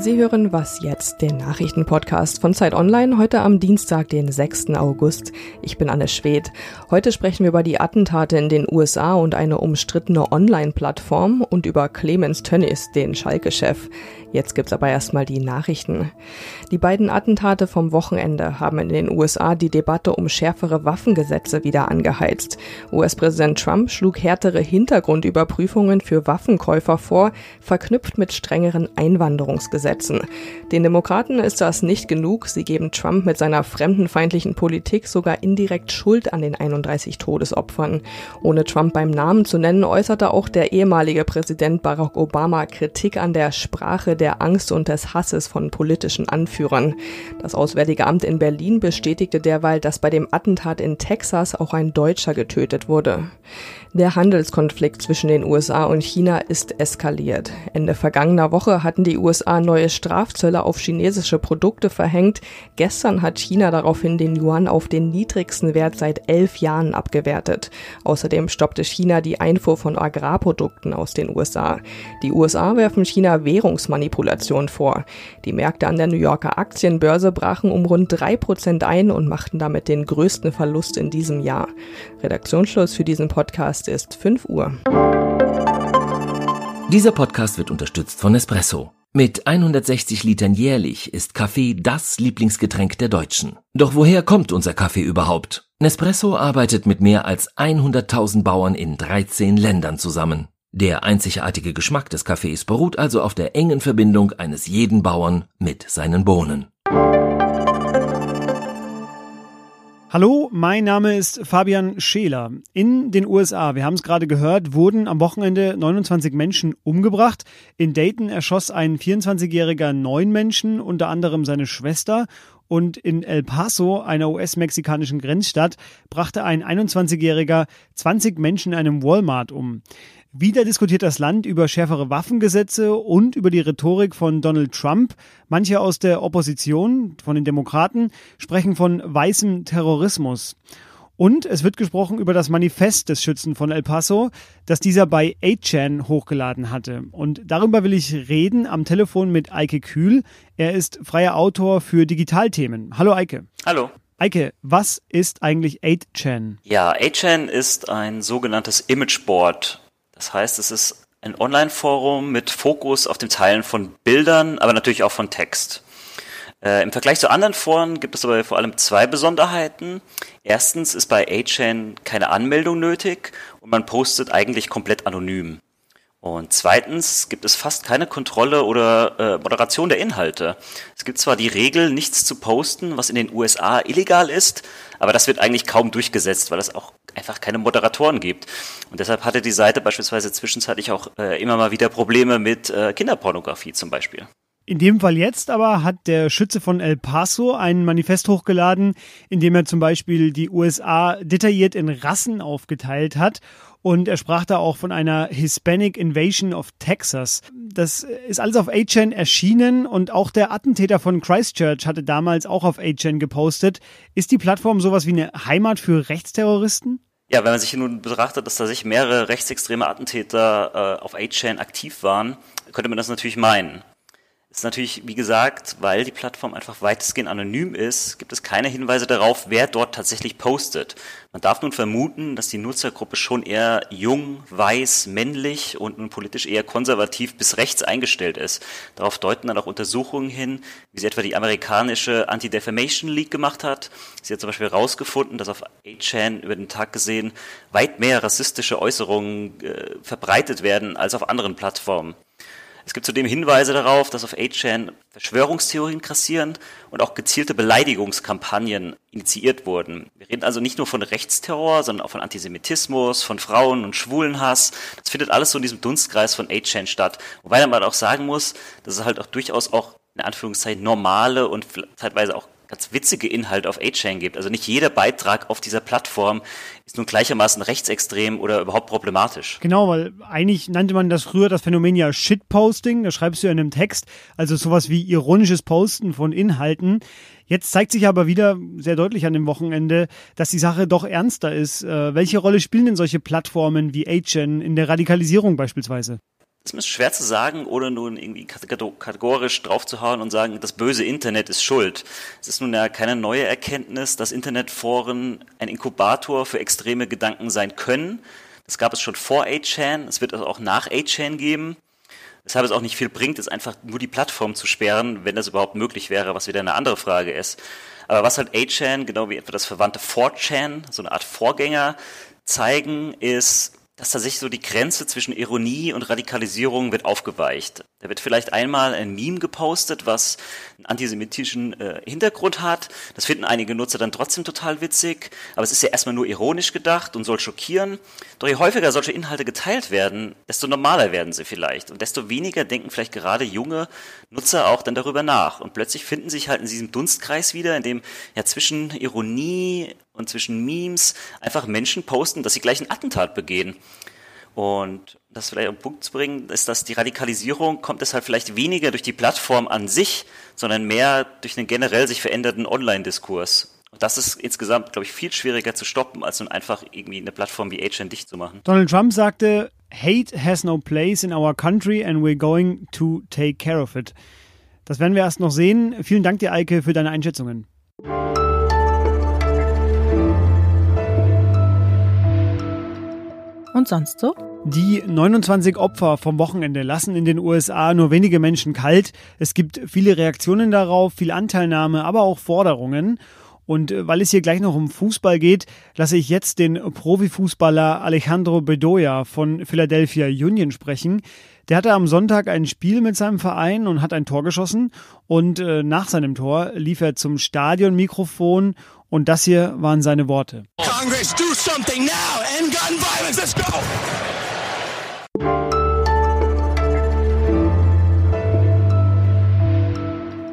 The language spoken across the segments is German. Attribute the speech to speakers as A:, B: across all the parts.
A: Sie hören Was jetzt, den Nachrichtenpodcast von Zeit Online, heute am Dienstag, den 6. August. Ich bin Anne Schwedt. Heute sprechen wir über die Attentate in den USA und eine umstrittene Online-Plattform und über Clemens Tönnies, den Schalke-Chef. Jetzt gibt's aber erstmal die Nachrichten. Die beiden Attentate vom Wochenende haben in den USA die Debatte um schärfere Waffengesetze wieder angeheizt. US-Präsident Trump schlug härtere Hintergrundüberprüfungen für Waffenkäufer vor, verknüpft mit strengeren Einwanderungsgesetzen. Den Demokraten ist das nicht genug. Sie geben Trump mit seiner fremdenfeindlichen Politik sogar indirekt Schuld an den 31 Todesopfern. Ohne Trump beim Namen zu nennen, äußerte auch der ehemalige Präsident Barack Obama Kritik an der Sprache der Angst und des Hasses von politischen Anführern. Das Auswärtige Amt in Berlin bestätigte derweil, dass bei dem Attentat in Texas auch ein Deutscher getötet wurde. Der Handelskonflikt zwischen den USA und China ist eskaliert. Ende vergangener Woche hatten die USA neue Strafzölle auf chinesische Produkte verhängt. Gestern hat China daraufhin den Yuan auf den niedrigsten Wert seit elf Jahren abgewertet. Außerdem stoppte China die Einfuhr von Agrarprodukten aus den USA. Die USA werfen China Währungsmanipulation vor. Die Märkte an der New Yorker Aktienbörse brachen um rund drei Prozent ein und machten damit den größten Verlust in diesem Jahr. Redaktionsschluss für diesen Podcast Podcast ist 5 Uhr.
B: Dieser Podcast wird unterstützt von Nespresso. Mit 160 Litern jährlich ist Kaffee das Lieblingsgetränk der Deutschen. Doch woher kommt unser Kaffee überhaupt? Nespresso arbeitet mit mehr als 100.000 Bauern in 13 Ländern zusammen. Der einzigartige Geschmack des Kaffees beruht also auf der engen Verbindung eines jeden Bauern mit seinen Bohnen.
C: Hallo, mein Name ist Fabian Scheler. In den USA, wir haben es gerade gehört, wurden am Wochenende 29 Menschen umgebracht. In Dayton erschoss ein 24-jähriger neun Menschen, unter anderem seine Schwester. Und in El Paso, einer US-mexikanischen Grenzstadt, brachte ein 21-jähriger 20 Menschen in einem Walmart um. Wieder diskutiert das Land über schärfere Waffengesetze und über die Rhetorik von Donald Trump. Manche aus der Opposition, von den Demokraten, sprechen von weißem Terrorismus. Und es wird gesprochen über das Manifest des Schützen von El Paso, das dieser bei 8chan hochgeladen hatte. Und darüber will ich reden am Telefon mit Eike Kühl. Er ist freier Autor für Digitalthemen. Hallo Eike.
D: Hallo.
C: Eike, was ist eigentlich 8chan?
D: Ja, 8chan ist ein sogenanntes Imageboard das heißt, es ist ein Online-Forum mit Fokus auf dem Teilen von Bildern, aber natürlich auch von Text. Äh, Im Vergleich zu anderen Foren gibt es aber vor allem zwei Besonderheiten. Erstens ist bei A-Chain keine Anmeldung nötig und man postet eigentlich komplett anonym. Und zweitens gibt es fast keine Kontrolle oder äh, Moderation der Inhalte. Es gibt zwar die Regel, nichts zu posten, was in den USA illegal ist, aber das wird eigentlich kaum durchgesetzt, weil es auch einfach keine Moderatoren gibt. Und deshalb hatte die Seite beispielsweise zwischenzeitlich auch äh, immer mal wieder Probleme mit äh, Kinderpornografie zum Beispiel.
C: In dem Fall jetzt aber hat der Schütze von El Paso ein Manifest hochgeladen, in dem er zum Beispiel die USA detailliert in Rassen aufgeteilt hat und er sprach da auch von einer Hispanic Invasion of Texas. Das ist alles auf A-Chain erschienen und auch der Attentäter von Christchurch hatte damals auch auf A-Chain gepostet. Ist die Plattform sowas wie eine Heimat für Rechtsterroristen?
D: Ja, wenn man sich nun betrachtet, dass da sich mehrere rechtsextreme Attentäter äh, auf A-Chain aktiv waren, könnte man das natürlich meinen. Ist natürlich, wie gesagt, weil die Plattform einfach weitestgehend anonym ist, gibt es keine Hinweise darauf, wer dort tatsächlich postet. Man darf nun vermuten, dass die Nutzergruppe schon eher jung, weiß, männlich und nun politisch eher konservativ bis rechts eingestellt ist. Darauf deuten dann auch Untersuchungen hin, wie sie etwa die amerikanische Anti-Defamation League gemacht hat. Sie hat zum Beispiel herausgefunden, dass auf 8chan über den Tag gesehen weit mehr rassistische Äußerungen äh, verbreitet werden als auf anderen Plattformen. Es gibt zudem Hinweise darauf, dass auf 8chan Verschwörungstheorien grassieren und auch gezielte Beleidigungskampagnen initiiert wurden. Wir reden also nicht nur von Rechtsterror, sondern auch von Antisemitismus, von Frauen- und Schwulenhass. Das findet alles so in diesem Dunstkreis von 8chan statt. Wobei man auch sagen muss, dass es halt auch durchaus auch in Anführungszeichen normale und teilweise auch ganz witzige Inhalte auf A-Chain gibt. Also nicht jeder Beitrag auf dieser Plattform ist nun gleichermaßen rechtsextrem oder überhaupt problematisch.
C: Genau, weil eigentlich nannte man das früher das Phänomen ja Shitposting, da schreibst du ja in einem Text, also sowas wie ironisches Posten von Inhalten. Jetzt zeigt sich aber wieder sehr deutlich an dem Wochenende, dass die Sache doch ernster ist. Äh, welche Rolle spielen denn solche Plattformen wie A-Chain in der Radikalisierung beispielsweise?
D: Ist schwer zu sagen, ohne nun irgendwie kategorisch draufzuhauen und sagen, das böse Internet ist schuld. Es ist nun ja keine neue Erkenntnis, dass Internetforen ein Inkubator für extreme Gedanken sein können. Das gab es schon vor 8chan, es wird es auch nach 8chan geben. Weshalb es auch nicht viel bringt, ist einfach nur die Plattform zu sperren, wenn das überhaupt möglich wäre, was wieder eine andere Frage ist. Aber was halt 8chan, genau wie etwa das verwandte 4chan, so eine Art Vorgänger zeigen, ist, dass tatsächlich so die Grenze zwischen Ironie und Radikalisierung wird aufgeweicht. Da wird vielleicht einmal ein Meme gepostet, was einen antisemitischen äh, Hintergrund hat. Das finden einige Nutzer dann trotzdem total witzig, aber es ist ja erstmal nur ironisch gedacht und soll schockieren. Doch je häufiger solche Inhalte geteilt werden, desto normaler werden sie vielleicht und desto weniger denken vielleicht gerade junge Nutzer auch dann darüber nach. Und plötzlich finden sich halt in diesem Dunstkreis wieder, in dem ja zwischen Ironie und zwischen Memes einfach Menschen posten, dass sie gleich ein Attentat begehen. Und das vielleicht auf den Punkt zu bringen, ist, dass die Radikalisierung kommt deshalb vielleicht weniger durch die Plattform an sich, sondern mehr durch den generell sich veränderten Online-Diskurs. Und das ist insgesamt, glaube ich, viel schwieriger zu stoppen, als nun einfach irgendwie eine Plattform wie HN dicht zu machen.
C: Donald Trump sagte, Hate has no place in our country and we're going to take care of it. Das werden wir erst noch sehen. Vielen Dank dir, Eike, für deine Einschätzungen.
E: Und sonst so?
C: Die 29 Opfer vom Wochenende lassen in den USA nur wenige Menschen kalt. Es gibt viele Reaktionen darauf, viel Anteilnahme, aber auch Forderungen. Und äh, weil es hier gleich noch um Fußball geht, lasse ich jetzt den Profifußballer Alejandro Bedoya von Philadelphia Union sprechen. Der hatte am Sonntag ein Spiel mit seinem Verein und hat ein Tor geschossen. Und äh, nach seinem Tor lief er zum Stadionmikrofon und das hier waren seine Worte. Congress, do something now! End gun violence, let's go!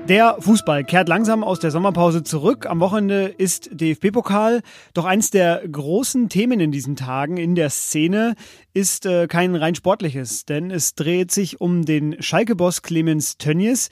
C: Der Fußball kehrt langsam aus der Sommerpause zurück. Am Wochenende ist DFB-Pokal. Doch eins der großen Themen in diesen Tagen in der Szene ist äh, kein rein sportliches, denn es dreht sich um den Schalke-Boss Clemens Tönnies.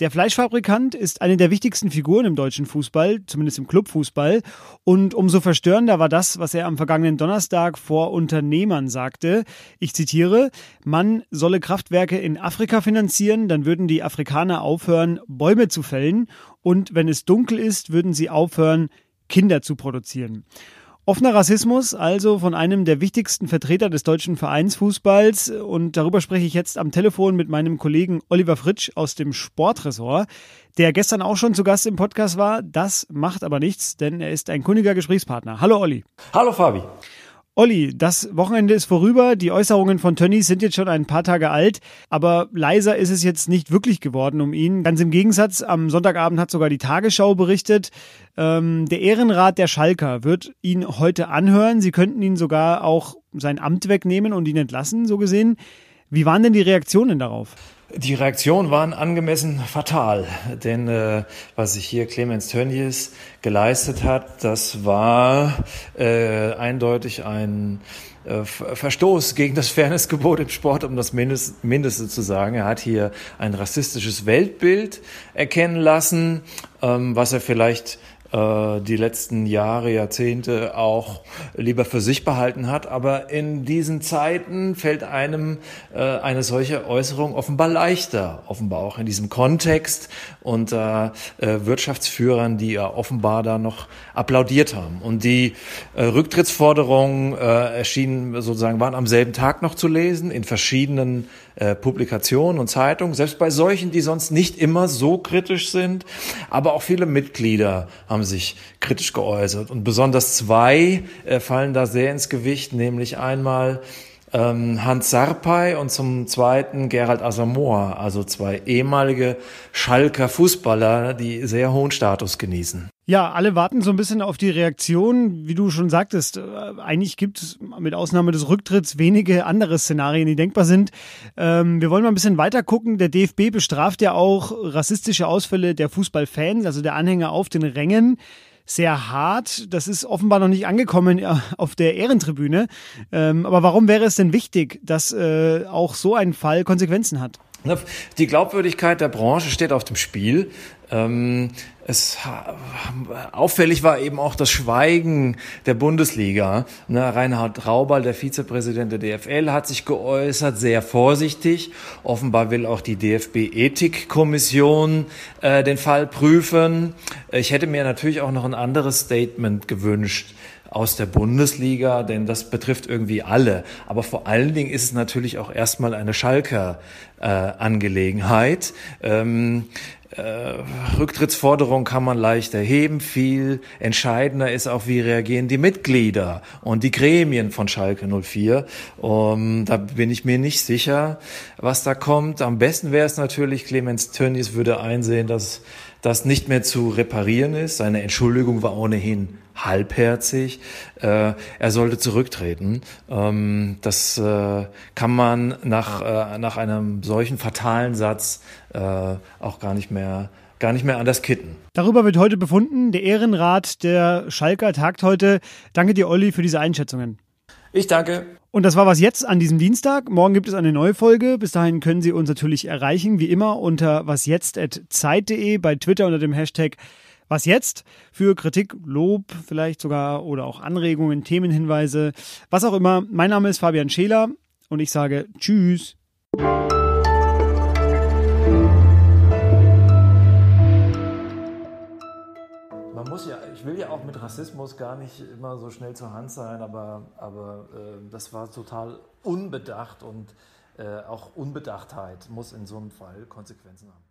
C: Der Fleischfabrikant ist eine der wichtigsten Figuren im deutschen Fußball, zumindest im Clubfußball. Und umso verstörender war das, was er am vergangenen Donnerstag vor Unternehmern sagte. Ich zitiere, man solle Kraftwerke in Afrika finanzieren, dann würden die Afrikaner aufhören, Bäume zu fällen. Und wenn es dunkel ist, würden sie aufhören, Kinder zu produzieren. Offener Rassismus, also von einem der wichtigsten Vertreter des deutschen Vereinsfußballs. Und darüber spreche ich jetzt am Telefon mit meinem Kollegen Oliver Fritsch aus dem Sportressort, der gestern auch schon zu Gast im Podcast war. Das macht aber nichts, denn er ist ein kundiger Gesprächspartner. Hallo Olli.
F: Hallo Fabi.
C: Olli, das Wochenende ist vorüber. Die Äußerungen von Tönnies sind jetzt schon ein paar Tage alt, aber leiser ist es jetzt nicht wirklich geworden um ihn. Ganz im Gegensatz, am Sonntagabend hat sogar die Tagesschau berichtet, ähm, der Ehrenrat der Schalker wird ihn heute anhören. Sie könnten ihn sogar auch sein Amt wegnehmen und ihn entlassen, so gesehen. Wie waren denn die Reaktionen darauf?
F: Die Reaktionen waren angemessen fatal, denn äh, was sich hier Clemens Tönnies geleistet hat, das war äh, eindeutig ein äh, Verstoß gegen das Fairnessgebot im Sport, um das Mindest, Mindeste zu sagen. Er hat hier ein rassistisches Weltbild erkennen lassen, ähm, was er vielleicht äh, die letzten Jahre, Jahrzehnte auch lieber für sich behalten hat. Aber in diesen Zeiten fällt einem äh, eine solche Äußerung offenbar leichter, offenbar auch in diesem Kontext unter äh, Wirtschaftsführern, die ja offenbar da noch applaudiert haben. Und die äh, Rücktrittsforderungen äh, erschienen sozusagen, waren am selben Tag noch zu lesen in verschiedenen äh, Publikationen und Zeitungen, selbst bei solchen, die sonst nicht immer so kritisch sind. Aber auch viele Mitglieder haben sich kritisch geäußert. Und besonders zwei äh, fallen da sehr ins Gewicht, nämlich einmal ähm, Hans Sarpay und zum zweiten Gerald Asamoah, also zwei ehemalige Schalker Fußballer, die sehr hohen Status genießen.
C: Ja, alle warten so ein bisschen auf die Reaktion. Wie du schon sagtest, äh, eigentlich gibt es mit Ausnahme des Rücktritts wenige andere Szenarien, die denkbar sind. Ähm, wir wollen mal ein bisschen weiter gucken. Der DFB bestraft ja auch rassistische Ausfälle der Fußballfans, also der Anhänger auf den Rängen sehr hart. Das ist offenbar noch nicht angekommen äh, auf der Ehrentribüne. Ähm, aber warum wäre es denn wichtig, dass äh, auch so ein Fall Konsequenzen hat?
F: Die Glaubwürdigkeit der Branche steht auf dem Spiel. Ähm, es auffällig war eben auch das Schweigen der Bundesliga. Ne, Reinhard Raubal, der Vizepräsident der DFL, hat sich geäußert, sehr vorsichtig. Offenbar will auch die DFB-Ethikkommission äh, den Fall prüfen. Ich hätte mir natürlich auch noch ein anderes Statement gewünscht aus der Bundesliga, denn das betrifft irgendwie alle. Aber vor allen Dingen ist es natürlich auch erstmal eine Schalker äh, Angelegenheit. Ähm, äh, Rücktrittsforderung kann man leicht erheben. Viel entscheidender ist auch, wie reagieren die Mitglieder und die Gremien von Schalke 04. Um, da bin ich mir nicht sicher, was da kommt. Am besten wäre es natürlich, Clemens Tönnies würde einsehen, dass das nicht mehr zu reparieren ist. Seine Entschuldigung war ohnehin halbherzig. Äh, er sollte zurücktreten. Ähm, das äh, kann man nach, äh, nach einem solchen fatalen Satz äh, auch gar nicht mehr gar nicht mehr anders kitten.
C: Darüber wird heute befunden. Der Ehrenrat der Schalker tagt heute. Danke dir, Olli, für diese Einschätzungen.
F: Ich danke.
C: Und das war was jetzt an diesem Dienstag. Morgen gibt es eine neue Folge. Bis dahin können Sie uns natürlich erreichen, wie immer, unter wasjetzt.zeit.de bei Twitter unter dem Hashtag was jetzt? Für Kritik, Lob vielleicht sogar oder auch Anregungen, Themenhinweise, was auch immer. Mein Name ist Fabian Scheler und ich sage Tschüss.
F: Man muss ja, ich will ja auch mit Rassismus gar nicht immer so schnell zur Hand sein, aber, aber äh, das war total unbedacht und äh, auch Unbedachtheit muss in so einem Fall Konsequenzen haben.